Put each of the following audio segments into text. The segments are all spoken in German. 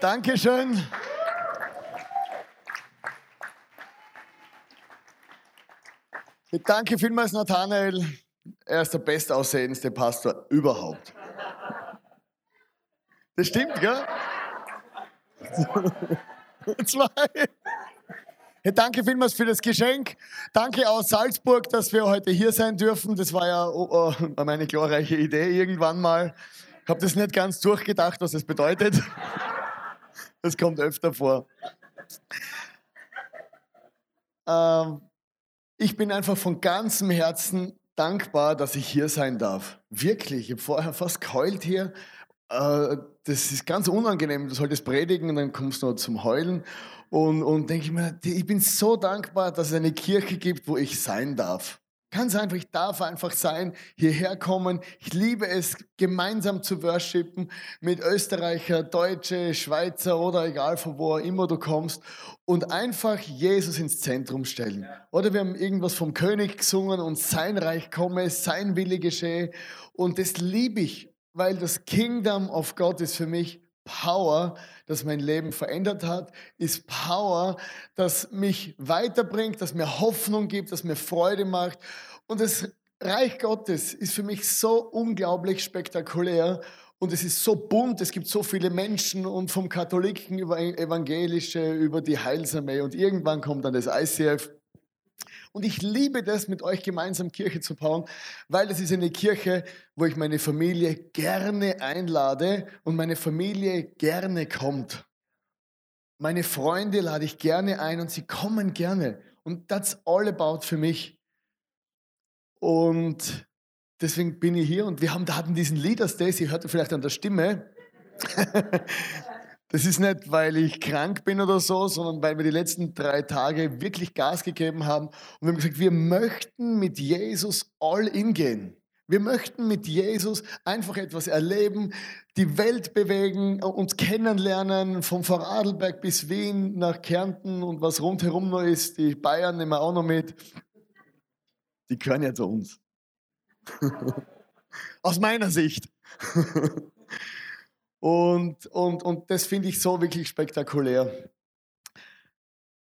Dankeschön. Danke vielmals, Nathanael. Er ist der bestaussehendste Pastor überhaupt. Das stimmt, gell? Zwei. Hey, danke vielmals für das Geschenk. Danke aus Salzburg, dass wir heute hier sein dürfen. Das war ja oh, oh, meine glorreiche Idee irgendwann mal. Ich habe das nicht ganz durchgedacht, was das bedeutet. Das kommt öfter vor. Ähm, ich bin einfach von ganzem Herzen dankbar, dass ich hier sein darf. Wirklich, ich habe vorher fast geheult hier. Äh, das ist ganz unangenehm. Du solltest predigen und dann kommst du zum Heulen. Und, und denke ich mir, ich bin so dankbar, dass es eine Kirche gibt, wo ich sein darf. Ganz einfach, ich darf einfach sein, hierher kommen. Ich liebe es, gemeinsam zu worshipen mit Österreicher, Deutsche, Schweizer oder egal von wo immer du kommst und einfach Jesus ins Zentrum stellen. Oder wir haben irgendwas vom König gesungen und sein Reich komme, sein Wille geschehe. Und das liebe ich, weil das Kingdom of God ist für mich Power, das mein Leben verändert hat, ist Power, das mich weiterbringt, das mir Hoffnung gibt, das mir Freude macht. Und das Reich Gottes ist für mich so unglaublich spektakulär und es ist so bunt, es gibt so viele Menschen und vom Katholiken über Evangelische, über die Heilsarmee und irgendwann kommt dann das ICF. Und ich liebe das, mit euch gemeinsam Kirche zu bauen, weil es ist eine Kirche, wo ich meine Familie gerne einlade und meine Familie gerne kommt. Meine Freunde lade ich gerne ein und sie kommen gerne. Und that's all about für mich. Und deswegen bin ich hier und wir haben, hatten diesen Leaders Day, sie hörte vielleicht an der Stimme. Das ist nicht, weil ich krank bin oder so, sondern weil wir die letzten drei Tage wirklich Gas gegeben haben und wir haben gesagt, wir möchten mit Jesus all in gehen. Wir möchten mit Jesus einfach etwas erleben, die Welt bewegen, uns kennenlernen, vom Vorarlberg bis Wien nach Kärnten und was rundherum noch ist. Die Bayern nehmen wir auch noch mit. Die gehören ja zu uns. Aus meiner Sicht. Und, und, und das finde ich so wirklich spektakulär.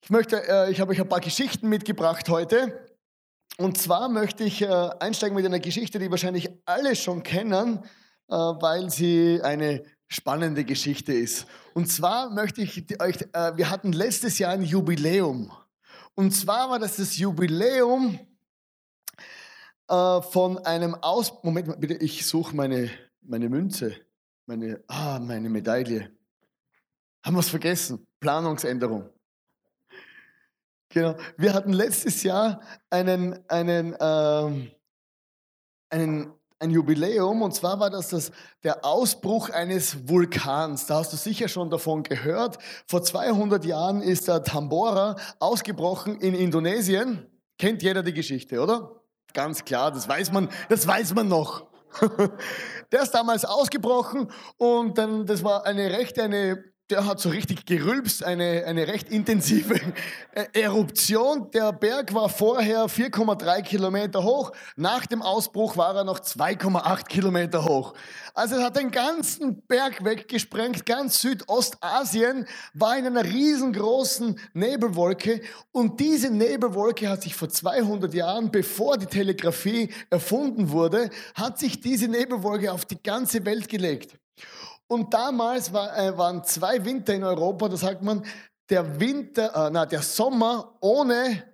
Ich äh, ich habe euch ein paar Geschichten mitgebracht heute. Und zwar möchte ich äh, einsteigen mit einer Geschichte, die wahrscheinlich alle schon kennen, äh, weil sie eine spannende Geschichte ist. Und zwar möchte ich euch, äh, wir hatten letztes Jahr ein Jubiläum. Und zwar war das das Jubiläum äh, von einem Aus... Moment bitte, ich suche meine, meine Münze meine, ah, meine Medaille. Haben wir es vergessen? Planungsänderung. Genau. Wir hatten letztes Jahr einen, einen, ähm, einen, ein Jubiläum und zwar war das, das der Ausbruch eines Vulkans. Da hast du sicher schon davon gehört. Vor 200 Jahren ist der Tambora ausgebrochen in Indonesien. Kennt jeder die Geschichte, oder? Ganz klar, das weiß man, das weiß man noch. Der ist damals ausgebrochen und dann, das war eine recht, eine der hat so richtig gerülpst, eine, eine recht intensive Eruption. Der Berg war vorher 4,3 Kilometer hoch, nach dem Ausbruch war er noch 2,8 Kilometer hoch. Also es hat den ganzen Berg weggesprengt, ganz Südostasien war in einer riesengroßen Nebelwolke und diese Nebelwolke hat sich vor 200 Jahren, bevor die Telegrafie erfunden wurde, hat sich diese Nebelwolke auf die ganze Welt gelegt. Und damals war, äh, waren zwei Winter in Europa, da sagt man, der Winter, äh, na, der Sommer ohne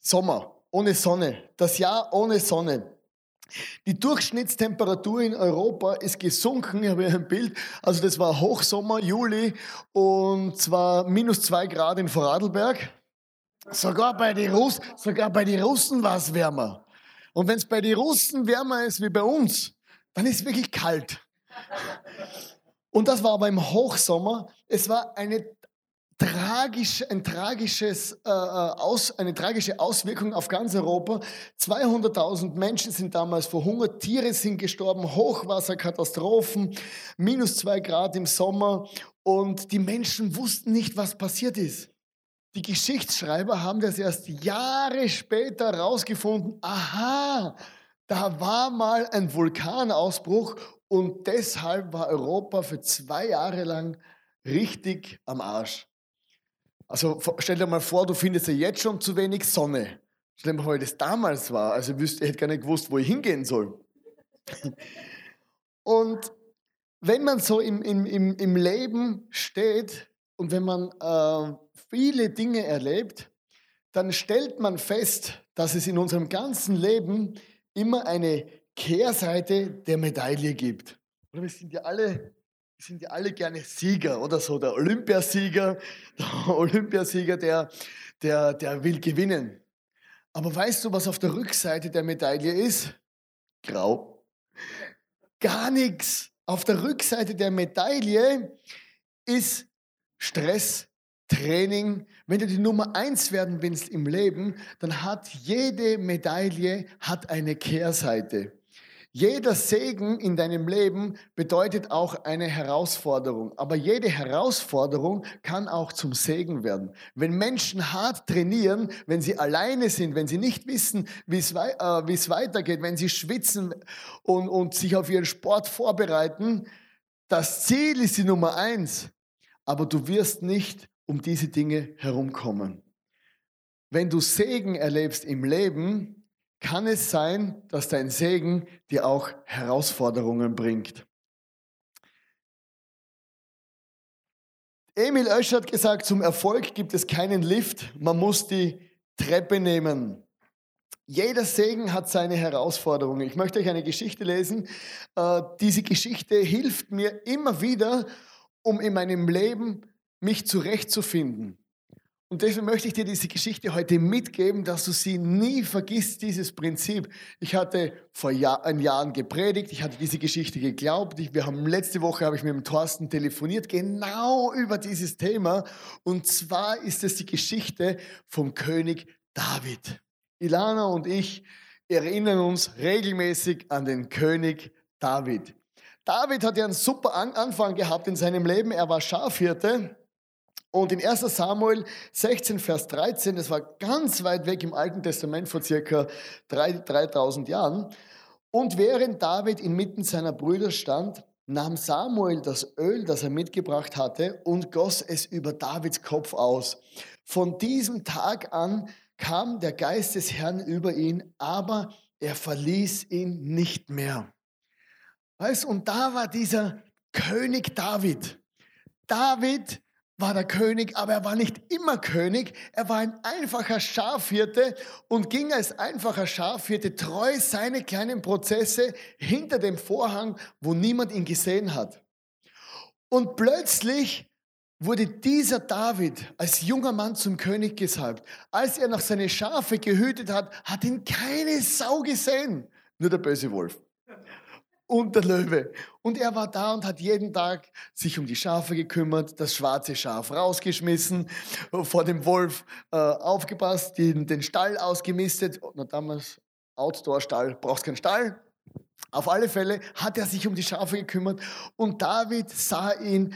Sommer, ohne Sonne, das Jahr ohne Sonne. Die Durchschnittstemperatur in Europa ist gesunken, ich habe hier ein Bild, also das war Hochsommer, Juli und zwar minus zwei Grad in Vorarlberg. Sogar bei den, Russ, sogar bei den Russen war es wärmer. Und wenn es bei den Russen wärmer ist wie bei uns, dann ist es wirklich kalt. Und das war aber im Hochsommer. Es war eine tragisch, ein tragisches, äh, äh aus, eine tragische Auswirkung auf ganz Europa. 200.000 Menschen sind damals verhungert, Tiere sind gestorben, Hochwasserkatastrophen, minus zwei Grad im Sommer und die Menschen wussten nicht, was passiert ist. Die Geschichtsschreiber haben das erst Jahre später herausgefunden. Aha, da war mal ein Vulkanausbruch und deshalb war Europa für zwei Jahre lang richtig am Arsch. Also stell dir mal vor, du findest ja jetzt schon zu wenig Sonne. Stell dir mal vor, wie das damals war. Also ich hätte gar nicht gewusst, wo ich hingehen soll. Und wenn man so im, im, im, im Leben steht und wenn man äh, viele Dinge erlebt, dann stellt man fest, dass es in unserem ganzen Leben immer eine Kehrseite der Medaille gibt. Oder wir sind ja alle, sind ja alle gerne Sieger oder so. Der Olympiasieger, der Olympiasieger, der, der, der will gewinnen. Aber weißt du, was auf der Rückseite der Medaille ist? Grau. Gar nichts. Auf der Rückseite der Medaille ist Stress, Training. Wenn du die Nummer eins werden willst im Leben, dann hat jede Medaille hat eine Kehrseite. Jeder Segen in deinem Leben bedeutet auch eine Herausforderung. Aber jede Herausforderung kann auch zum Segen werden. Wenn Menschen hart trainieren, wenn sie alleine sind, wenn sie nicht wissen, wie es, äh, wie es weitergeht, wenn sie schwitzen und, und sich auf ihren Sport vorbereiten, das Ziel ist die Nummer eins. Aber du wirst nicht um diese Dinge herumkommen. Wenn du Segen erlebst im Leben, kann es sein, dass dein Segen dir auch Herausforderungen bringt. Emil Oesch hat gesagt, zum Erfolg gibt es keinen Lift, man muss die Treppe nehmen. Jeder Segen hat seine Herausforderungen. Ich möchte euch eine Geschichte lesen. Äh, diese Geschichte hilft mir immer wieder, um in meinem Leben mich zurechtzufinden. Und deswegen möchte ich dir diese Geschichte heute mitgeben, dass du sie nie vergisst, dieses Prinzip. Ich hatte vor Jahr, Jahren gepredigt, ich hatte diese Geschichte geglaubt. Ich, wir haben letzte Woche habe ich mit dem Thorsten telefoniert, genau über dieses Thema. Und zwar ist es die Geschichte vom König David. Ilana und ich erinnern uns regelmäßig an den König David. David hat ja einen super Anfang gehabt in seinem Leben. Er war Schafhirte und in 1 Samuel 16, Vers 13, das war ganz weit weg im Alten Testament vor circa 3000 Jahren. Und während David inmitten seiner Brüder stand, nahm Samuel das Öl, das er mitgebracht hatte, und goss es über Davids Kopf aus. Von diesem Tag an kam der Geist des Herrn über ihn, aber er verließ ihn nicht mehr. Weißt, und da war dieser König David. David war der König, aber er war nicht immer König. Er war ein einfacher Schafhirte und ging als einfacher Schafhirte treu seine kleinen Prozesse hinter dem Vorhang, wo niemand ihn gesehen hat. Und plötzlich wurde dieser David als junger Mann zum König gesalbt. Als er noch seine Schafe gehütet hat, hat ihn keine Sau gesehen, nur der böse Wolf und der Löwe. Und er war da und hat jeden Tag sich um die Schafe gekümmert, das schwarze Schaf rausgeschmissen, vor dem Wolf äh, aufgepasst, den, den Stall ausgemistet. Na, damals Outdoor-Stall, brauchst keinen Stall. Auf alle Fälle hat er sich um die Schafe gekümmert und David sah ihn,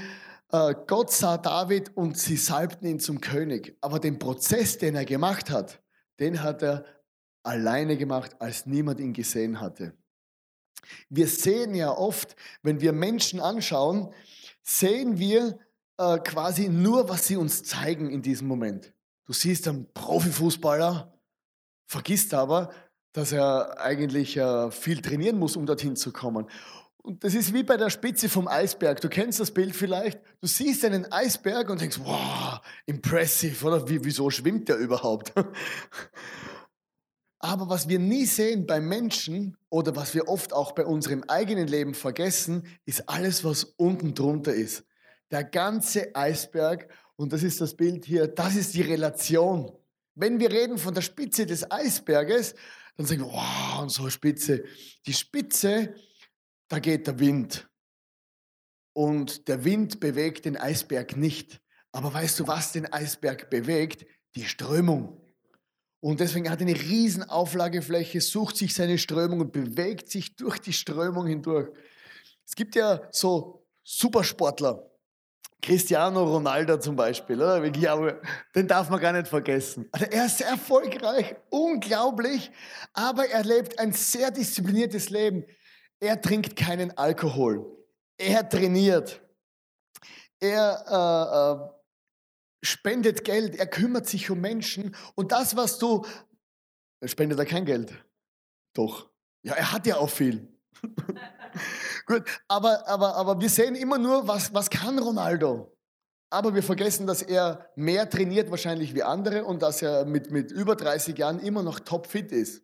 äh, Gott sah David und sie salbten ihn zum König. Aber den Prozess, den er gemacht hat, den hat er alleine gemacht, als niemand ihn gesehen hatte. Wir sehen ja oft, wenn wir Menschen anschauen, sehen wir äh, quasi nur, was sie uns zeigen in diesem Moment. Du siehst einen Profifußballer, vergisst aber, dass er eigentlich äh, viel trainieren muss, um dorthin zu kommen. Und das ist wie bei der Spitze vom Eisberg. Du kennst das Bild vielleicht. Du siehst einen Eisberg und denkst, wow, impressive, oder? Wie, wieso schwimmt der überhaupt? Aber was wir nie sehen bei Menschen oder was wir oft auch bei unserem eigenen Leben vergessen, ist alles, was unten drunter ist. Der ganze Eisberg, und das ist das Bild hier, das ist die Relation. Wenn wir reden von der Spitze des Eisberges, dann sagen wir, wow, und so Spitze. Die Spitze, da geht der Wind. Und der Wind bewegt den Eisberg nicht. Aber weißt du, was den Eisberg bewegt? Die Strömung. Und deswegen hat er eine riesen Auflagefläche, sucht sich seine Strömung und bewegt sich durch die Strömung hindurch. Es gibt ja so Supersportler, Cristiano Ronaldo zum Beispiel, oder? den darf man gar nicht vergessen. Also er ist sehr erfolgreich, unglaublich, aber er lebt ein sehr diszipliniertes Leben. Er trinkt keinen Alkohol. Er trainiert. er äh, äh, spendet Geld, er kümmert sich um Menschen und das, was du, spendet er kein Geld. Doch. Ja, er hat ja auch viel. Gut, aber, aber, aber wir sehen immer nur, was, was kann Ronaldo? Aber wir vergessen, dass er mehr trainiert wahrscheinlich wie andere und dass er mit, mit über 30 Jahren immer noch topfit ist.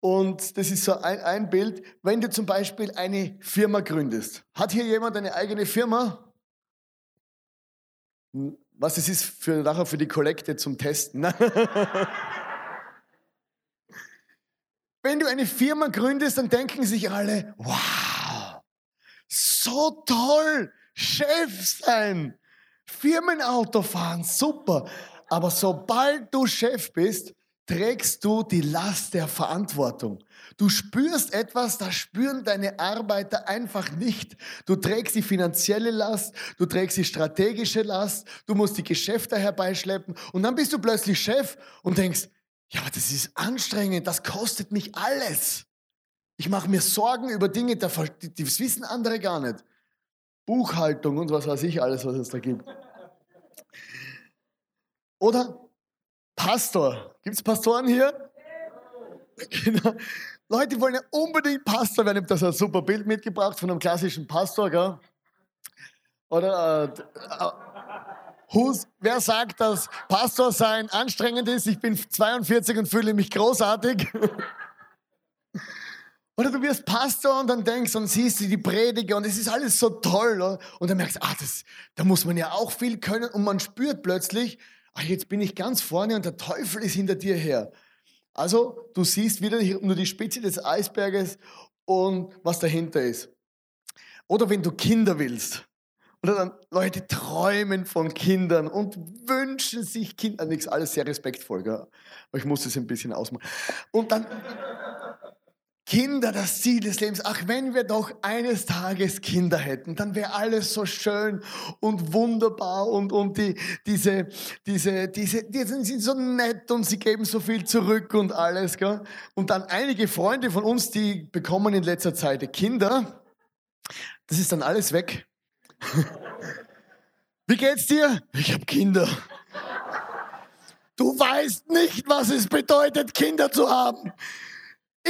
Und das ist so ein, ein Bild, wenn du zum Beispiel eine Firma gründest. Hat hier jemand eine eigene Firma? Was es ist für nachher für die Kollekte zum Testen. Wenn du eine Firma gründest, dann denken sich alle, wow, so toll, Chef sein, Firmenauto fahren, super. Aber sobald du Chef bist, trägst du die Last der Verantwortung. Du spürst etwas, das spüren deine Arbeiter einfach nicht. Du trägst die finanzielle Last, du trägst die strategische Last, du musst die Geschäfte herbeischleppen und dann bist du plötzlich Chef und denkst, ja, das ist anstrengend, das kostet mich alles. Ich mache mir Sorgen über Dinge, das wissen andere gar nicht. Buchhaltung und was weiß ich alles, was es da gibt. Oder Pastor. Gibt es Pastoren hier? Genau. Leute wollen ja unbedingt Pastor werden. Ich habe da so ein super Bild mitgebracht von einem klassischen Pastor. Gell? Oder äh, äh, wer sagt, dass Pastor sein anstrengend ist? Ich bin 42 und fühle mich großartig. Oder du wirst Pastor und dann denkst und siehst du die Prediger und es ist alles so toll. Oder? Und dann merkst du, ah, das, da muss man ja auch viel können und man spürt plötzlich, ach, jetzt bin ich ganz vorne und der Teufel ist hinter dir her. Also du siehst wieder nur die Spitze des Eisberges und was dahinter ist. Oder wenn du Kinder willst. Oder dann Leute träumen von Kindern und wünschen sich Kinder. Nichts, alles sehr respektvoll, gell? aber ich muss das ein bisschen ausmachen. Und dann Kinder, das Ziel des Lebens. Ach, wenn wir doch eines Tages Kinder hätten, dann wäre alles so schön und wunderbar und, und die, diese, diese, diese, die sind so nett und sie geben so viel zurück und alles. Gell? Und dann einige Freunde von uns, die bekommen in letzter Zeit Kinder. Das ist dann alles weg. Wie geht's dir? Ich habe Kinder. Du weißt nicht, was es bedeutet, Kinder zu haben.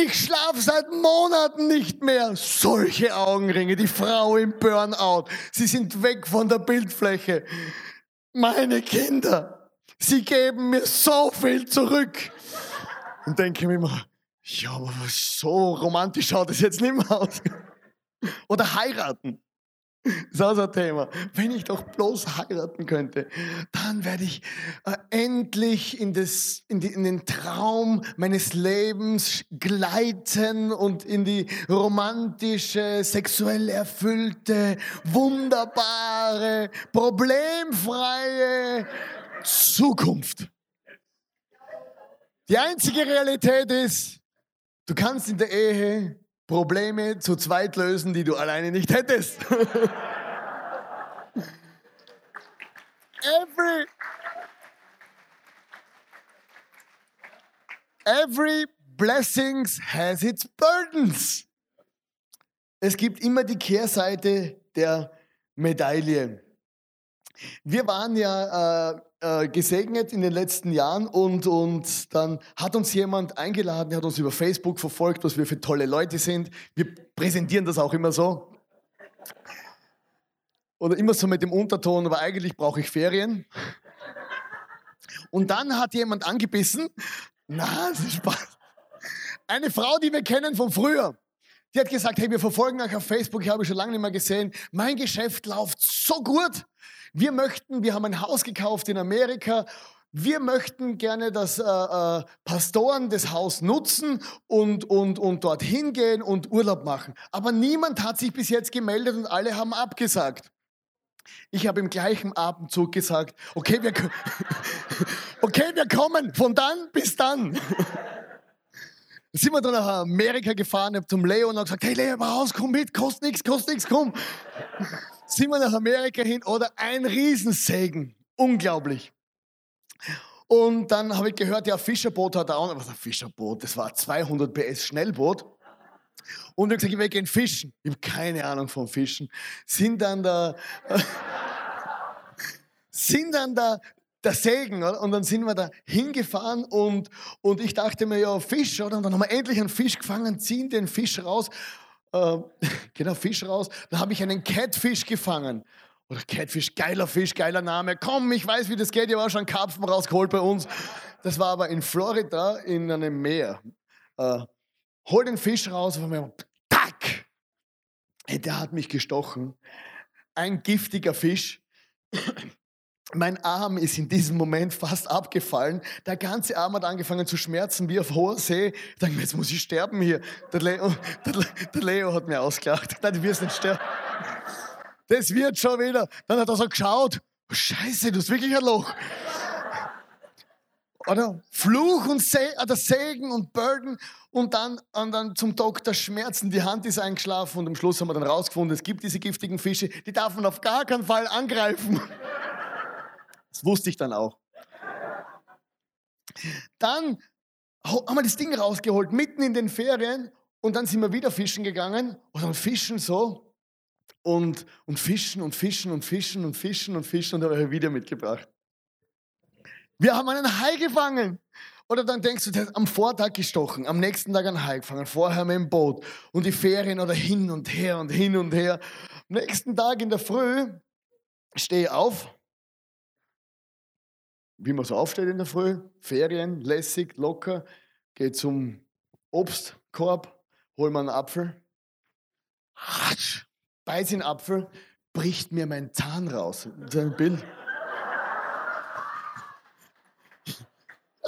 Ich schlafe seit Monaten nicht mehr. Solche Augenringe, die Frau im Burnout. Sie sind weg von der Bildfläche. Meine Kinder, sie geben mir so viel zurück. Und denke mir immer, ja, aber so romantisch schaut es jetzt nicht mehr aus. Oder heiraten. Das ist auch so ein Thema. Wenn ich doch bloß heiraten könnte, dann werde ich äh, endlich in, das, in, die, in, den Traum meines Lebens gleiten und in die romantische, sexuell erfüllte, wunderbare, problemfreie Zukunft. Die einzige Realität ist, du kannst in der Ehe Probleme zu zweit lösen, die du alleine nicht hättest. every, every blessings has its burdens. Es gibt immer die Kehrseite der Medaille. Wir waren ja äh, äh, gesegnet in den letzten Jahren und, und dann hat uns jemand eingeladen, hat uns über Facebook verfolgt, was wir für tolle Leute sind. Wir präsentieren das auch immer so. Oder immer so mit dem Unterton, aber eigentlich brauche ich Ferien. Und dann hat jemand angebissen. Na, das ist Spaß. Eine Frau, die wir kennen von früher. Die hat gesagt, hey, wir verfolgen euch auf Facebook, ich habe schon lange nicht mehr gesehen. Mein Geschäft läuft so gut. Wir möchten, wir haben ein Haus gekauft in Amerika. Wir möchten gerne, dass äh, äh, Pastoren das Haus nutzen und, und, und dorthin gehen und Urlaub machen. Aber niemand hat sich bis jetzt gemeldet und alle haben abgesagt. Ich habe im gleichen Abendzug gesagt, okay, wir, okay, wir kommen von dann bis dann. Sind wir dann nach Amerika gefahren, habe zum Leo und gesagt, hey Leo, raus, komm mit, kostet nichts, kostet nichts, komm sind wir nach Amerika hin oder ein Riesensegen. Unglaublich. Und dann habe ich gehört, ja, Fischerboot hat auch, was ein Fischerboot, das war ein 200 PS Schnellboot. Und ich habe gesagt, wir gehen fischen. Ich habe keine Ahnung vom Fischen. Sind dann da, sind dann da der Segen, oder? Und dann sind wir da hingefahren und, und ich dachte mir, ja, Fisch, oder? Und dann haben wir endlich einen Fisch gefangen, ziehen den Fisch raus, äh, genau, Fisch raus. Dann habe ich einen Catfish gefangen. Oder Catfish, geiler Fisch, geiler Name. Komm, ich weiß, wie das geht. Ich habe auch schon Karpfen rausgeholt bei uns. Das war aber in Florida in einem Meer. Äh, hol den Fisch raus und mir, tack! Der hat mich gestochen. Ein giftiger Fisch. Mein Arm ist in diesem Moment fast abgefallen. Der ganze Arm hat angefangen zu schmerzen wie auf hoher See. Ich dachte mir, jetzt muss ich sterben hier. Der Leo, der, der Leo hat mir ausgelacht. Nein, du wirst nicht sterben. Das wird schon wieder. Dann hat er so geschaut. Oh, Scheiße, du hast wirklich ein Loch. Oder Fluch und Se oder Segen und Burden und dann, und dann zum Doktor Schmerzen. Die Hand ist eingeschlafen und am Schluss haben wir dann rausgefunden, es gibt diese giftigen Fische, die darf man auf gar keinen Fall angreifen. Das wusste ich dann auch. Dann haben wir das Ding rausgeholt, mitten in den Ferien, und dann sind wir wieder fischen gegangen und dann fischen so und, und fischen und fischen und fischen und fischen und fischen und dann habe ich wieder mitgebracht. Wir haben einen Hai gefangen. Oder dann denkst du, der hat am Vortag gestochen, am nächsten Tag einen Hai gefangen, vorher mit dem Boot und die Ferien oder hin und her und hin und her. Am nächsten Tag in der Früh stehe ich auf, wie man so aufsteht in der Früh, Ferien, lässig, locker, gehe zum Obstkorb, hol mir einen Apfel, Ratsch, beiß den Apfel, bricht mir mein Zahn raus. Ist ein Bild.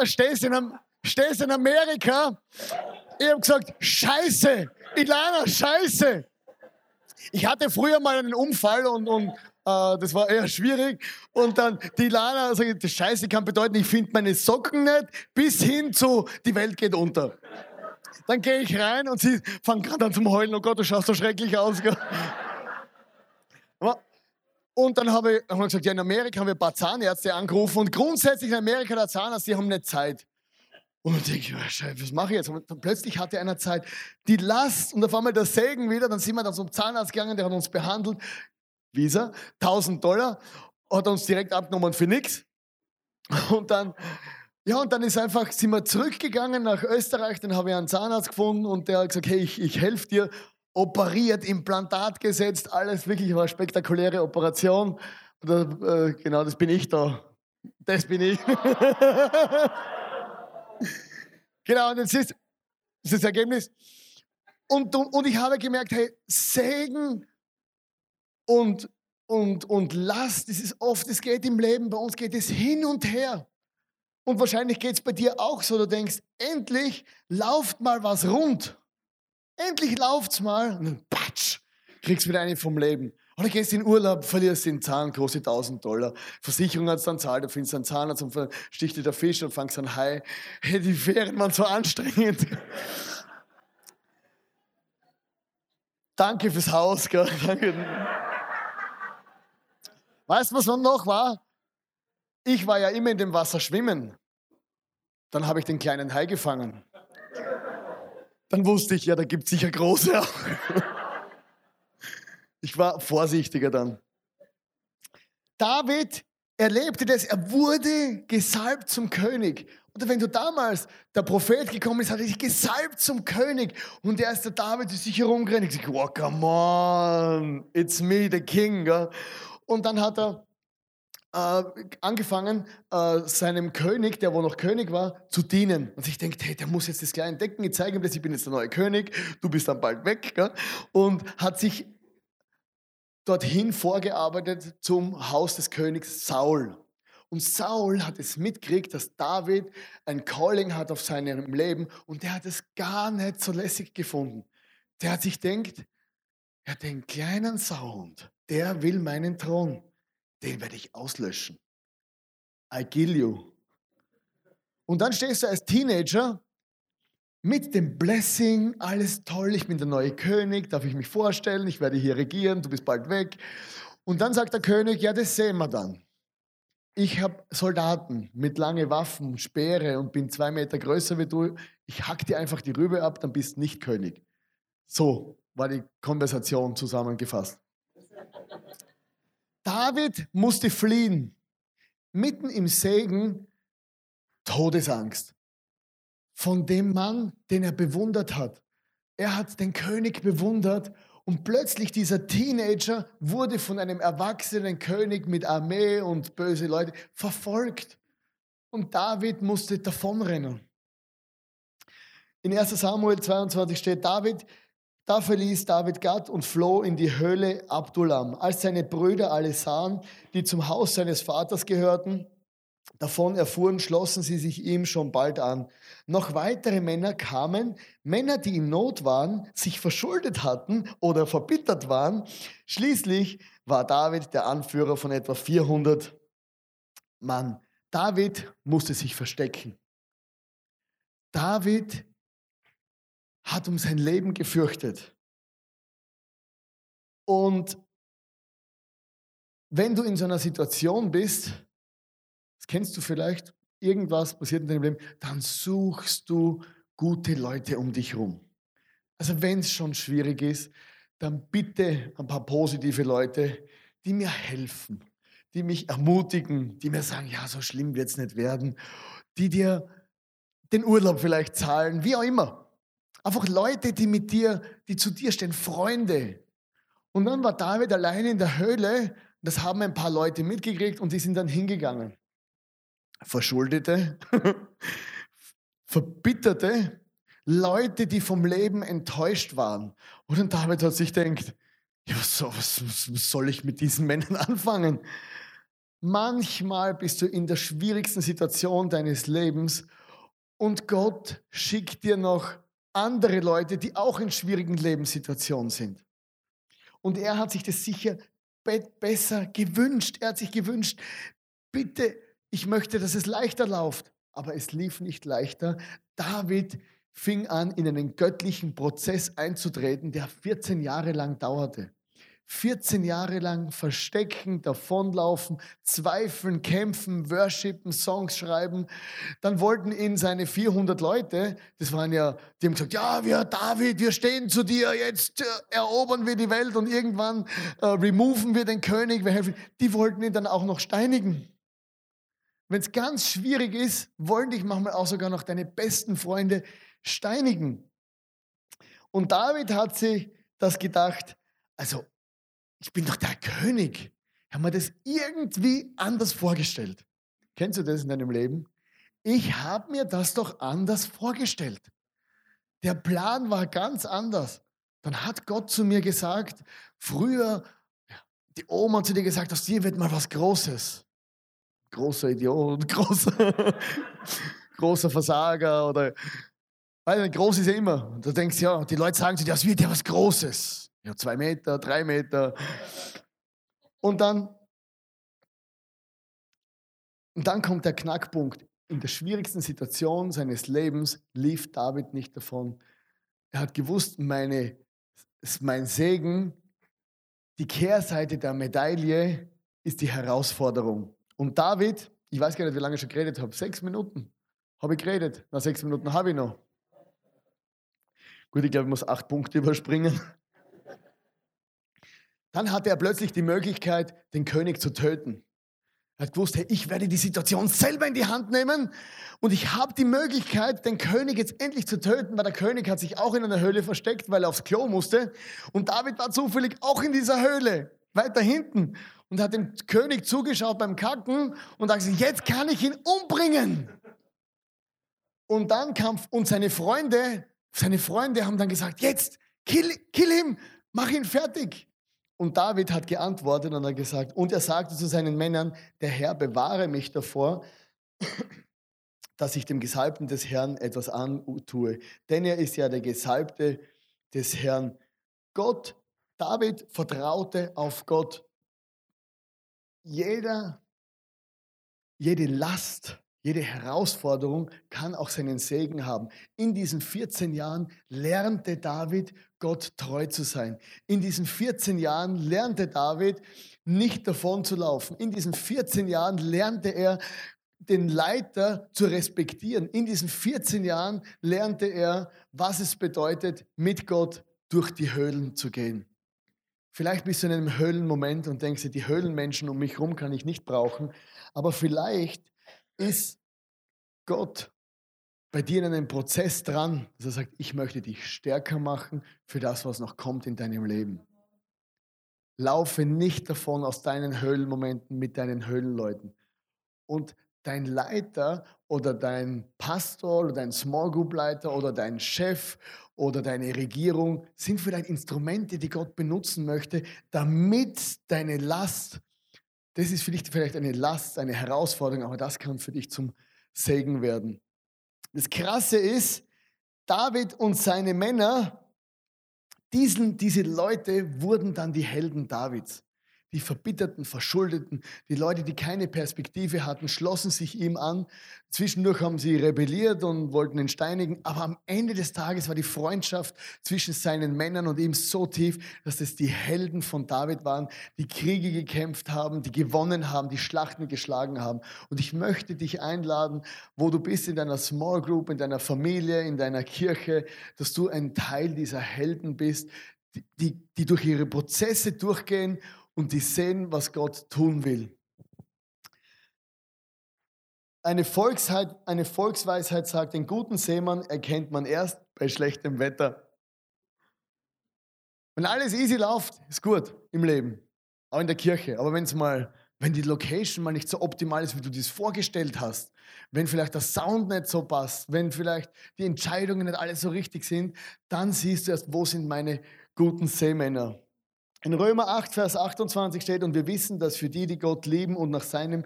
Stehst in, stehst in Amerika, ich habe gesagt, scheiße, Ilana, scheiße. Ich hatte früher mal einen Unfall und, und Uh, das war eher schwierig. Und dann die Lana sagt, das Scheiße kann bedeuten, ich finde meine Socken nicht, bis hin zu, die Welt geht unter. Dann gehe ich rein und sie fangen gerade an zum Heulen. Oh Gott, du schaust so schrecklich aus. Und dann habe ich, hab ich gesagt, ja, in Amerika haben wir ein paar Zahnärzte angerufen und grundsätzlich in Amerika der Zahnarzt, die haben nicht Zeit. Und dann denke ich, was mache ich jetzt? Und dann plötzlich hatte einer Zeit, die Last und auf einmal der Segen wieder, dann sind wir dann zum Zahnarzt gegangen, der hat uns behandelt. Visa, 1000 Dollar, hat uns direkt abgenommen für nichts. Und dann, ja, und dann ist einfach, sind wir zurückgegangen nach Österreich, dann habe ich einen Zahnarzt gefunden und der hat gesagt, hey, ich, ich helfe dir, operiert, Implantat gesetzt, alles wirklich eine spektakuläre Operation. Und, äh, genau, das bin ich da. Das bin ich. genau, und jetzt ist das Ergebnis. Und, und ich habe gemerkt, hey, Segen und, und, und Last, das ist oft, es geht im Leben, bei uns geht es hin und her. Und wahrscheinlich geht es bei dir auch so, du denkst, endlich lauft mal was rund. Endlich läuft's mal. Und dann patsch, kriegst wieder eine vom Leben. Oder gehst in Urlaub, verlierst den Zahn, kostet 1000 Dollar. Versicherung hat es dann zahlt, du findest einen Zahnarzt und sticht dir der Fisch und fangst an Hai. Hey, die Ferien waren so anstrengend. Danke fürs Haus, gell? Danke. Weißt du, was noch war? Ich war ja immer in dem Wasser schwimmen. Dann habe ich den kleinen Hai gefangen. Dann wusste ich, ja, da gibt es sicher große auch. Ich war vorsichtiger dann. David erlebte das, er wurde gesalbt zum König. Oder wenn du damals, der Prophet gekommen ist, hat er sich gesalbt zum König. Und der ist der David, der sich herumgerannt. Ich sage, oh, come on, it's me, the king. Und dann hat er äh, angefangen, äh, seinem König, der wo noch König war, zu dienen. Und sich denkt, hey, der muss jetzt das kleine Decken, ich zeige ihm das, ich bin jetzt der neue König, du bist dann bald weg. Gell? Und hat sich dorthin vorgearbeitet zum Haus des Königs Saul. Und Saul hat es mitgekriegt, dass David ein Calling hat auf seinem Leben und der hat es gar nicht so lässig gefunden. Der hat sich denkt, ja, den kleinen Sound, der will meinen Thron den werde ich auslöschen. I kill you. Und dann stehst du als Teenager mit dem Blessing, alles toll, ich bin der neue König, darf ich mich vorstellen, ich werde hier regieren, du bist bald weg. Und dann sagt der König, ja, das sehen wir dann. Ich habe Soldaten mit langen Waffen, Speere und bin zwei Meter größer wie du. Ich hack dir einfach die Rübe ab, dann bist nicht König. So war die Konversation zusammengefasst. David musste fliehen. Mitten im Segen Todesangst. Von dem Mann, den er bewundert hat. Er hat den König bewundert und plötzlich dieser Teenager wurde von einem erwachsenen König mit Armee und böse Leute verfolgt. Und David musste davonrennen. In 1 Samuel 22 steht, David, da verließ David Gad und floh in die Höhle Abdullam. Als seine Brüder alle sahen, die zum Haus seines Vaters gehörten, davon erfuhren, schlossen sie sich ihm schon bald an. Noch weitere Männer kamen, Männer, die in Not waren, sich verschuldet hatten oder verbittert waren. Schließlich war David der Anführer von etwa 400 Mann. David musste sich verstecken. David hat um sein Leben gefürchtet. Und wenn du in so einer Situation bist, das kennst du vielleicht, irgendwas passiert in deinem Leben, dann suchst du gute Leute um dich herum. Also wenn es schon schwierig ist, dann bitte ein paar positive Leute, die mir helfen, die mich ermutigen, die mir sagen, ja, so schlimm wird es nicht werden, die dir den Urlaub vielleicht zahlen, wie auch immer. Einfach Leute, die mit dir, die zu dir stehen, Freunde. Und dann war David allein in der Höhle, das haben ein paar Leute mitgekriegt und die sind dann hingegangen. Verschuldete, Verbitterte, Leute, die vom Leben enttäuscht waren. Und David hat sich gedacht, ja, was, was, was soll ich mit diesen Männern anfangen? Manchmal bist du in der schwierigsten Situation deines Lebens und Gott schickt dir noch andere Leute, die auch in schwierigen Lebenssituationen sind. Und er hat sich das sicher besser gewünscht. Er hat sich gewünscht, bitte, ich möchte, dass es leichter läuft. Aber es lief nicht leichter. David fing an, in einen göttlichen Prozess einzutreten, der 14 Jahre lang dauerte. 14 Jahre lang verstecken, davonlaufen, zweifeln, kämpfen, worshipen, Songs schreiben. Dann wollten ihn seine 400 Leute, das waren ja, die haben gesagt, ja, wir, David, wir stehen zu dir, jetzt äh, erobern wir die Welt und irgendwann äh, removen wir den König, wir helfen. Die wollten ihn dann auch noch steinigen. Wenn es ganz schwierig ist, wollen dich manchmal auch sogar noch deine besten Freunde steinigen. Und David hat sich das gedacht, also ich bin doch der König. Ich habe mir das irgendwie anders vorgestellt. Kennst du das in deinem Leben? Ich habe mir das doch anders vorgestellt. Der Plan war ganz anders. Dann hat Gott zu mir gesagt, früher, die Oma hat zu dir gesagt, aus dir wird mal was Großes. Großer Idiot, großer, großer Versager oder, weil groß ist ja immer. Und du denkst, ja, die Leute sagen zu dir, aus wird ja was Großes. Ja, zwei Meter, drei Meter. Und dann, und dann kommt der Knackpunkt. In der schwierigsten Situation seines Lebens lief David nicht davon. Er hat gewusst, meine, mein Segen, die Kehrseite der Medaille ist die Herausforderung. Und David, ich weiß gar nicht, wie lange ich schon geredet habe, sechs Minuten habe ich geredet. Na, sechs Minuten habe ich noch. Gut, ich glaube, ich muss acht Punkte überspringen. Dann hatte er plötzlich die Möglichkeit, den König zu töten. Er hat gewusst, hey, ich werde die Situation selber in die Hand nehmen und ich habe die Möglichkeit, den König jetzt endlich zu töten, weil der König hat sich auch in einer Höhle versteckt, weil er aufs Klo musste. Und David war zufällig auch in dieser Höhle, weiter hinten, und hat dem König zugeschaut beim Kacken und hat gesagt, jetzt kann ich ihn umbringen. Und dann kam, und seine Freunde, seine Freunde haben dann gesagt, jetzt, kill, kill him, mach ihn fertig. Und David hat geantwortet und hat gesagt, und er sagte zu seinen Männern, der Herr bewahre mich davor, dass ich dem Gesalbten des Herrn etwas antue. Denn er ist ja der Gesalbte des Herrn. Gott, David vertraute auf Gott. Jeder, jede Last, jede Herausforderung kann auch seinen Segen haben. In diesen 14 Jahren lernte David, Gott treu zu sein. In diesen 14 Jahren lernte David, nicht davon zu laufen. In diesen 14 Jahren lernte er, den Leiter zu respektieren. In diesen 14 Jahren lernte er, was es bedeutet, mit Gott durch die Höhlen zu gehen. Vielleicht bist du in einem Höhlenmoment und denkst dir, die Höhlenmenschen um mich herum kann ich nicht brauchen. Aber vielleicht ist Gott bei dir in einem Prozess dran, dass er sagt, ich möchte dich stärker machen für das, was noch kommt in deinem Leben. Laufe nicht davon aus deinen Höhlenmomenten mit deinen Höhlenleuten. Und dein Leiter oder dein Pastor oder dein Small Group Leiter oder dein Chef oder deine Regierung sind vielleicht Instrumente, die Gott benutzen möchte, damit deine Last, das ist für dich vielleicht eine Last, eine Herausforderung, aber das kann für dich zum Segen werden. Das Krasse ist, David und seine Männer, diesen, diese Leute wurden dann die Helden Davids. Die Verbitterten, Verschuldeten, die Leute, die keine Perspektive hatten, schlossen sich ihm an. Zwischendurch haben sie rebelliert und wollten ihn steinigen. Aber am Ende des Tages war die Freundschaft zwischen seinen Männern und ihm so tief, dass es die Helden von David waren, die Kriege gekämpft haben, die gewonnen haben, die Schlachten geschlagen haben. Und ich möchte dich einladen, wo du bist in deiner Small Group, in deiner Familie, in deiner Kirche, dass du ein Teil dieser Helden bist, die, die, die durch ihre Prozesse durchgehen und die sehen, was Gott tun will. Eine, Volksheit, eine Volksweisheit sagt, den guten Seemann erkennt man erst bei schlechtem Wetter. Wenn alles easy läuft, ist gut im Leben, auch in der Kirche. Aber wenn mal, wenn die Location mal nicht so optimal ist, wie du das vorgestellt hast, wenn vielleicht der Sound nicht so passt, wenn vielleicht die Entscheidungen nicht alle so richtig sind, dann siehst du erst, wo sind meine guten Seemänner. In Römer 8, Vers 28 steht, und wir wissen, dass für die, die Gott lieben und nach seinem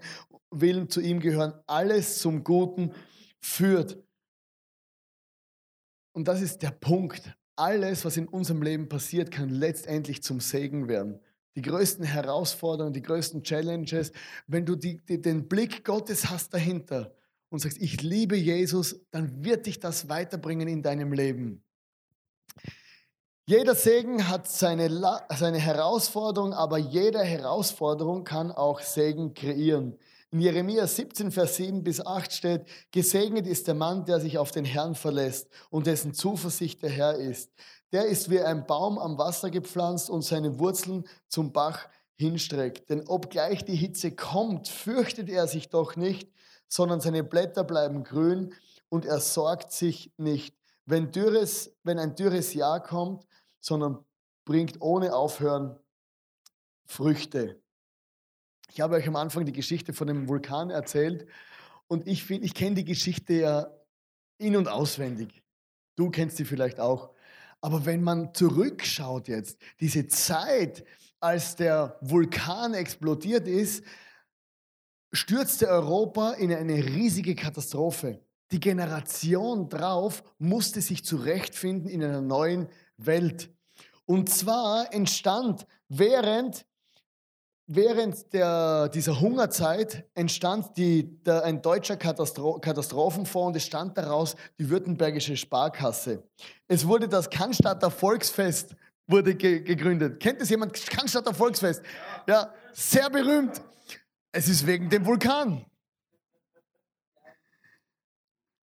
Willen zu ihm gehören, alles zum Guten führt. Und das ist der Punkt. Alles, was in unserem Leben passiert, kann letztendlich zum Segen werden. Die größten Herausforderungen, die größten Challenges, wenn du die, die, den Blick Gottes hast dahinter und sagst, ich liebe Jesus, dann wird dich das weiterbringen in deinem Leben. Jeder Segen hat seine, seine Herausforderung, aber jede Herausforderung kann auch Segen kreieren. In Jeremia 17, Vers 7 bis 8 steht, gesegnet ist der Mann, der sich auf den Herrn verlässt und dessen Zuversicht der Herr ist. Der ist wie ein Baum am Wasser gepflanzt und seine Wurzeln zum Bach hinstreckt. Denn obgleich die Hitze kommt, fürchtet er sich doch nicht, sondern seine Blätter bleiben grün und er sorgt sich nicht. Wenn, dürres, wenn ein dürres Jahr kommt, sondern bringt ohne Aufhören Früchte. Ich habe euch am Anfang die Geschichte von dem Vulkan erzählt und ich ich kenne die Geschichte ja in- und auswendig. Du kennst sie vielleicht auch. Aber wenn man zurückschaut jetzt, diese Zeit, als der Vulkan explodiert ist, stürzte Europa in eine riesige Katastrophe. Die Generation drauf musste sich zurechtfinden in einer neuen Welt. Und zwar entstand während, während der, dieser Hungerzeit entstand die, der, ein deutscher Katastro Katastrophenfonds und es stand daraus die Württembergische Sparkasse. Es wurde das Cannstatter Volksfest wurde ge gegründet. Kennt es jemand? Cannstatter Volksfest. Ja, sehr berühmt. Es ist wegen dem Vulkan.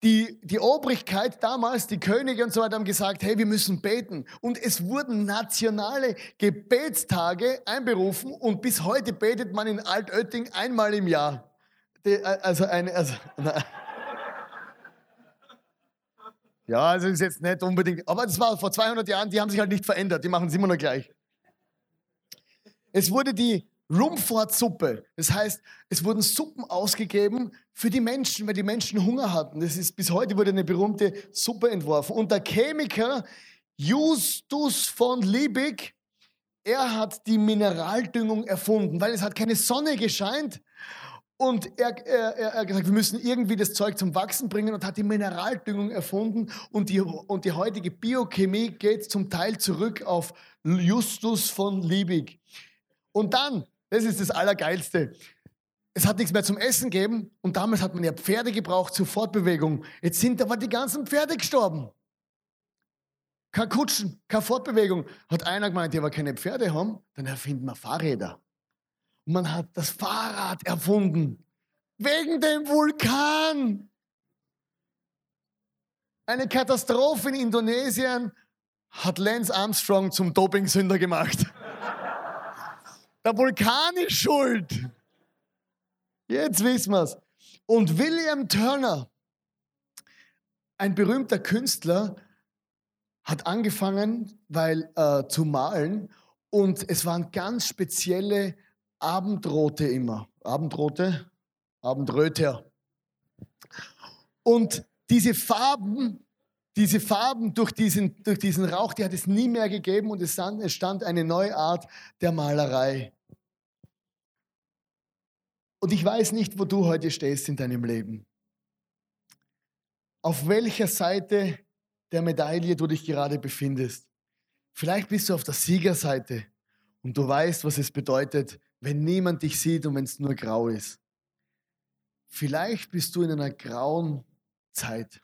Die, die Obrigkeit damals, die Könige und so weiter haben gesagt, hey, wir müssen beten. Und es wurden nationale Gebetstage einberufen und bis heute betet man in Altötting einmal im Jahr. Die, äh, also eine, also, ja, also ist jetzt nicht unbedingt, aber das war vor 200 Jahren, die haben sich halt nicht verändert, die machen es immer noch gleich. Es wurde die Rumfortsuppe. Das heißt, es wurden Suppen ausgegeben für die Menschen, weil die Menschen Hunger hatten. Das ist, bis heute wurde eine berühmte Suppe entworfen. Und der Chemiker Justus von Liebig, er hat die Mineraldüngung erfunden, weil es hat keine Sonne gescheint. Und er, er, hat gesagt, wir müssen irgendwie das Zeug zum Wachsen bringen und hat die Mineraldüngung erfunden. Und die, und die heutige Biochemie geht zum Teil zurück auf Justus von Liebig. Und dann das ist das Allergeilste. Es hat nichts mehr zum Essen gegeben und damals hat man ja Pferde gebraucht zur Fortbewegung. Jetzt sind aber die ganzen Pferde gestorben. Kein Kutschen, keine Fortbewegung. Hat einer gemeint, ja, wir keine Pferde haben, dann erfinden wir Fahrräder. Und man hat das Fahrrad erfunden. Wegen dem Vulkan. Eine Katastrophe in Indonesien hat Lance Armstrong zum Dopingsünder gemacht. Der Vulkan ist schuld. Jetzt wissen wir es. Und William Turner, ein berühmter Künstler, hat angefangen, weil äh, zu malen und es waren ganz spezielle Abendrote immer. Abendrote, Abendröter. Und diese Farben, diese Farben durch diesen, durch diesen Rauch, die hat es nie mehr gegeben und es entstand eine neue Art der Malerei. Und ich weiß nicht, wo du heute stehst in deinem Leben. Auf welcher Seite der Medaille du dich gerade befindest. Vielleicht bist du auf der Siegerseite und du weißt, was es bedeutet, wenn niemand dich sieht und wenn es nur grau ist. Vielleicht bist du in einer grauen Zeit.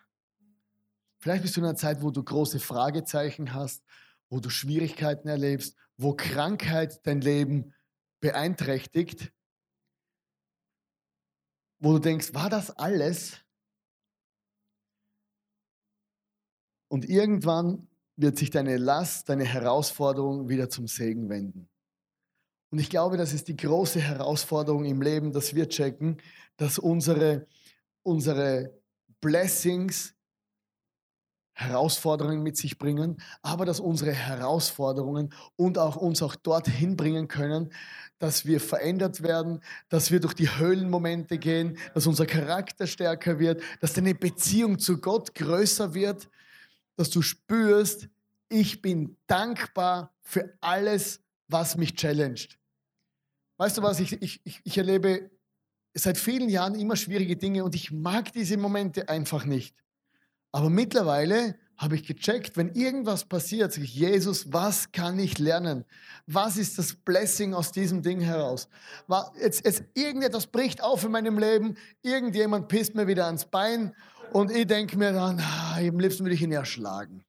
Vielleicht bist du in einer Zeit, wo du große Fragezeichen hast, wo du Schwierigkeiten erlebst, wo Krankheit dein Leben beeinträchtigt, wo du denkst, war das alles? Und irgendwann wird sich deine Last, deine Herausforderung wieder zum Segen wenden. Und ich glaube, das ist die große Herausforderung im Leben, dass wir checken, dass unsere, unsere Blessings Herausforderungen mit sich bringen, aber dass unsere Herausforderungen und auch uns auch dorthin bringen können, dass wir verändert werden, dass wir durch die Höhlenmomente gehen, dass unser Charakter stärker wird, dass deine Beziehung zu Gott größer wird, dass du spürst, ich bin dankbar für alles, was mich challenged. Weißt du was, ich, ich, ich erlebe seit vielen Jahren immer schwierige Dinge und ich mag diese Momente einfach nicht. Aber mittlerweile habe ich gecheckt, wenn irgendwas passiert, sage ich, Jesus, was kann ich lernen? Was ist das Blessing aus diesem Ding heraus? Jetzt, jetzt irgendetwas bricht auf in meinem Leben, irgendjemand pisst mir wieder ans Bein und ich denke mir dann, ah, am liebsten würde ich ihn erschlagen.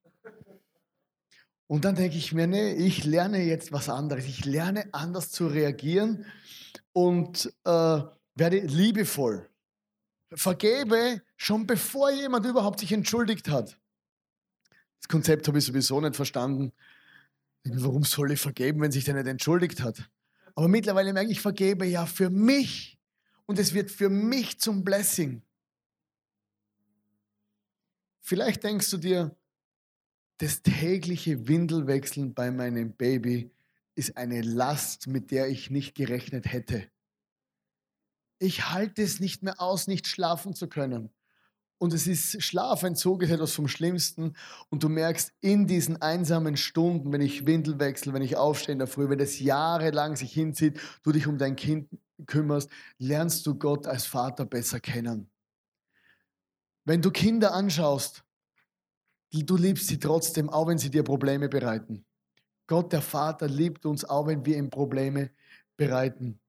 Und dann denke ich mir, nee, ich lerne jetzt was anderes. Ich lerne anders zu reagieren und äh, werde liebevoll. Vergebe schon bevor jemand überhaupt sich entschuldigt hat. Das Konzept habe ich sowieso nicht verstanden. Warum soll ich vergeben, wenn sich der nicht entschuldigt hat? Aber mittlerweile merke ich, ich vergebe ja für mich. Und es wird für mich zum Blessing. Vielleicht denkst du dir, das tägliche Windelwechseln bei meinem Baby ist eine Last, mit der ich nicht gerechnet hätte. Ich halte es nicht mehr aus, nicht schlafen zu können. Und es ist Schlafentzug ist etwas vom Schlimmsten. Und du merkst in diesen einsamen Stunden, wenn ich Windel wechsle, wenn ich aufstehe in der Früh, wenn es jahrelang sich hinzieht, du dich um dein Kind kümmerst, lernst du Gott als Vater besser kennen. Wenn du Kinder anschaust, du liebst sie trotzdem, auch wenn sie dir Probleme bereiten. Gott, der Vater, liebt uns, auch wenn wir ihm Probleme bereiten.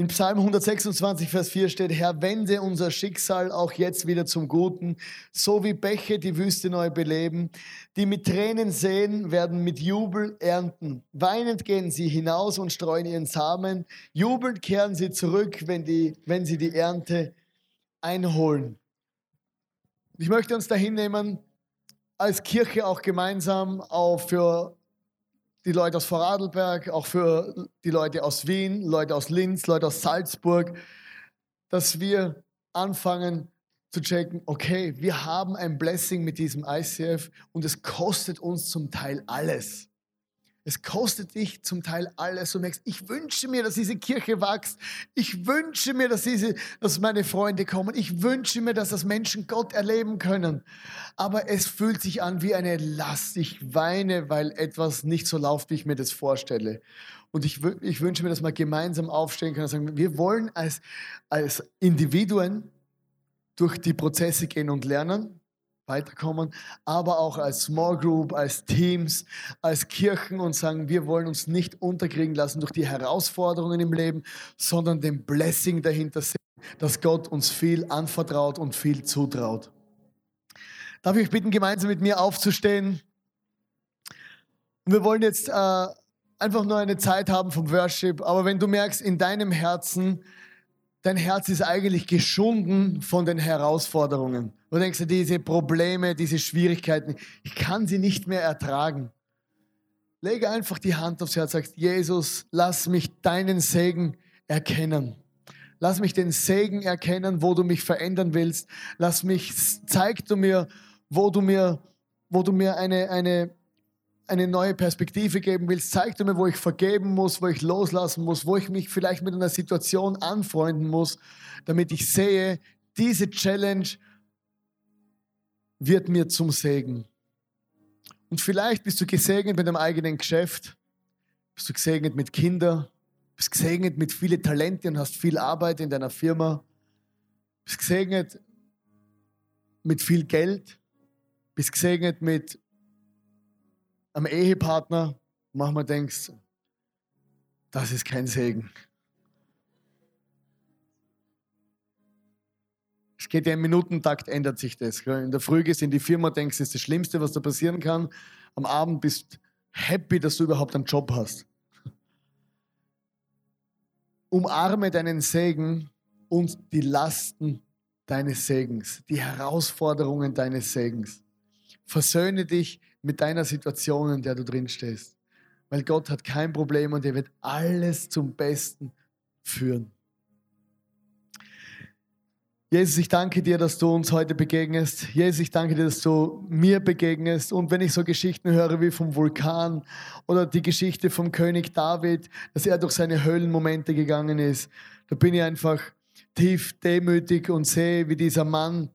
In Psalm 126, Vers 4 steht, Herr, wende unser Schicksal auch jetzt wieder zum Guten, so wie Bäche die Wüste neu beleben. Die mit Tränen sehen, werden mit Jubel ernten. Weinend gehen sie hinaus und streuen ihren Samen. Jubelnd kehren sie zurück, wenn, die, wenn sie die Ernte einholen. Ich möchte uns dahin nehmen, als Kirche auch gemeinsam, auch für die Leute aus Vorarlberg, auch für die Leute aus Wien, Leute aus Linz, Leute aus Salzburg, dass wir anfangen zu checken, okay, wir haben ein Blessing mit diesem ICF und es kostet uns zum Teil alles. Es kostet dich zum Teil alles. Du merkst, ich wünsche mir, dass diese Kirche wächst. Ich wünsche mir, dass, diese, dass meine Freunde kommen. Ich wünsche mir, dass das Menschen Gott erleben können. Aber es fühlt sich an wie eine Last. Ich weine, weil etwas nicht so läuft, wie ich mir das vorstelle. Und ich, ich wünsche mir, dass wir gemeinsam aufstehen können und sagen, wir wollen als, als Individuen durch die Prozesse gehen und lernen weiterkommen, aber auch als Small Group, als Teams, als Kirchen und sagen, wir wollen uns nicht unterkriegen lassen durch die Herausforderungen im Leben, sondern den Blessing dahinter sehen, dass Gott uns viel anvertraut und viel zutraut. Darf ich euch bitten, gemeinsam mit mir aufzustehen? Wir wollen jetzt äh, einfach nur eine Zeit haben vom Worship, aber wenn du merkst, in deinem Herzen, dein Herz ist eigentlich geschunden von den Herausforderungen. Du denkst dir, diese Probleme, diese Schwierigkeiten, ich kann sie nicht mehr ertragen. Lege einfach die Hand aufs Herz, sagst, Jesus, lass mich deinen Segen erkennen. Lass mich den Segen erkennen, wo du mich verändern willst. Lass mich, zeig du mir, wo du mir, wo du mir eine, eine, eine neue Perspektive geben willst. Zeig du mir, wo ich vergeben muss, wo ich loslassen muss, wo ich mich vielleicht mit einer Situation anfreunden muss, damit ich sehe, diese Challenge wird mir zum Segen. Und vielleicht bist du gesegnet mit deinem eigenen Geschäft, bist du gesegnet mit Kindern, bist gesegnet mit vielen Talenten und hast viel Arbeit in deiner Firma. Bist gesegnet mit viel Geld. Bist gesegnet mit einem Ehepartner. Manchmal denkst, das ist kein Segen. Es geht ja im Minutentakt, ändert sich das. In der Früh gehst du in die Firma, denkst, das ist das Schlimmste, was da passieren kann. Am Abend bist happy, dass du überhaupt einen Job hast umarme deinen Segen und die Lasten deines Segens, die Herausforderungen deines Segens. Versöhne dich mit deiner Situation, in der du drin stehst. Weil Gott hat kein Problem und er wird alles zum Besten führen. Jesus, ich danke dir, dass du uns heute begegnest. Jesus, ich danke dir, dass du mir begegnest. Und wenn ich so Geschichten höre wie vom Vulkan oder die Geschichte vom König David, dass er durch seine Höhlenmomente gegangen ist, da bin ich einfach tief demütig und sehe, wie dieser Mann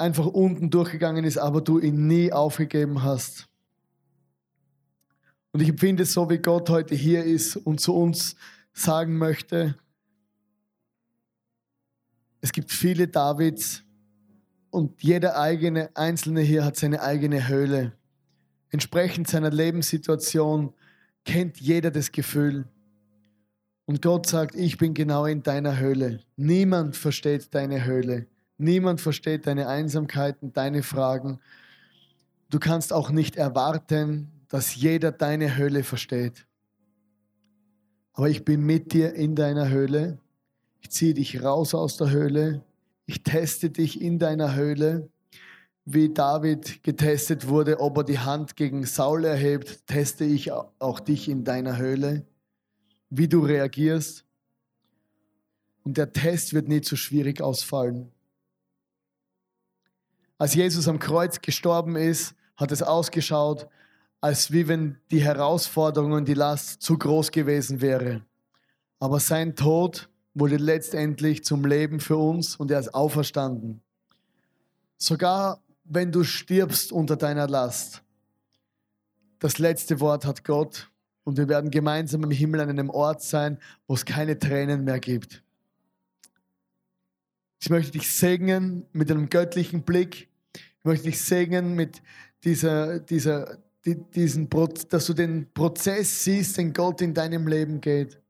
einfach unten durchgegangen ist, aber du ihn nie aufgegeben hast. Und ich empfinde es so, wie Gott heute hier ist und zu uns sagen möchte, es gibt viele Davids und jeder eigene Einzelne hier hat seine eigene Höhle. Entsprechend seiner Lebenssituation kennt jeder das Gefühl. Und Gott sagt, ich bin genau in deiner Höhle. Niemand versteht deine Höhle. Niemand versteht deine Einsamkeiten, deine Fragen. Du kannst auch nicht erwarten, dass jeder deine Höhle versteht. Aber ich bin mit dir in deiner Höhle ich ziehe dich raus aus der Höhle. Ich teste dich in deiner Höhle. Wie David getestet wurde, ob er die Hand gegen Saul erhebt, teste ich auch dich in deiner Höhle. Wie du reagierst. Und der Test wird nie zu schwierig ausfallen. Als Jesus am Kreuz gestorben ist, hat es ausgeschaut, als wie wenn die Herausforderung und die Last zu groß gewesen wäre. Aber sein Tod wurde letztendlich zum Leben für uns und er ist auferstanden. Sogar wenn du stirbst unter deiner Last, das letzte Wort hat Gott und wir werden gemeinsam im Himmel an einem Ort sein, wo es keine Tränen mehr gibt. Ich möchte dich segnen mit einem göttlichen Blick. Ich möchte dich segnen mit dieser, dieser, diesen, dass du den Prozess siehst, den Gott in deinem Leben geht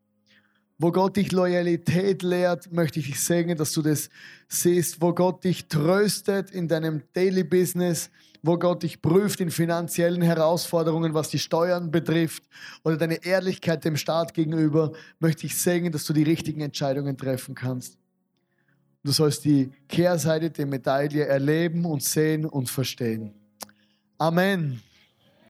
wo Gott dich Loyalität lehrt, möchte ich dich segnen, dass du das siehst, wo Gott dich tröstet in deinem Daily Business, wo Gott dich prüft in finanziellen Herausforderungen, was die Steuern betrifft oder deine Ehrlichkeit dem Staat gegenüber, möchte ich segnen, dass du die richtigen Entscheidungen treffen kannst. Du sollst die Kehrseite der Medaille erleben und sehen und verstehen. Amen.